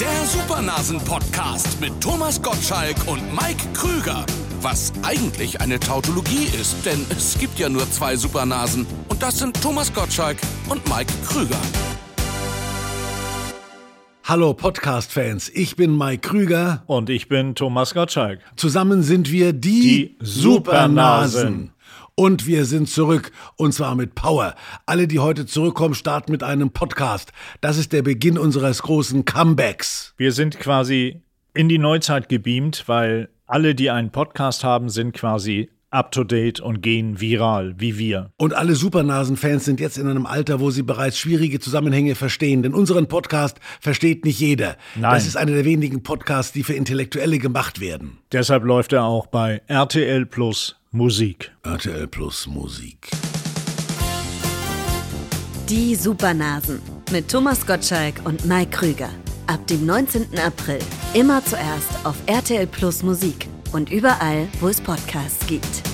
Der Supernasen-Podcast mit Thomas Gottschalk und Mike Krüger. Was eigentlich eine Tautologie ist, denn es gibt ja nur zwei Supernasen. Und das sind Thomas Gottschalk und Mike Krüger. Hallo Podcast-Fans, ich bin Mike Krüger. Und ich bin Thomas Gottschalk. Zusammen sind wir die, Die Supernasen. Und wir sind zurück, und zwar mit Power. Alle, die heute zurückkommen, starten mit einem Podcast. Das ist der Beginn unseres großen Comebacks. Wir sind quasi in die Neuzeit gebeamt, weil alle, die einen Podcast haben, sind quasi up to date und gehen viral, wie wir. Und alle Supernasen-Fans sind jetzt in einem Alter, wo sie bereits schwierige Zusammenhänge verstehen. Denn unseren Podcast versteht nicht jeder. Nein. Das ist einer der wenigen Podcasts, die für Intellektuelle gemacht werden. Deshalb läuft er auch bei RTL Plus Musik. RTL Plus Musik. Die Supernasen mit Thomas Gottschalk und Mike Krüger. Ab dem 19. April. Immer zuerst auf RTL Plus Musik und überall, wo es Podcasts gibt.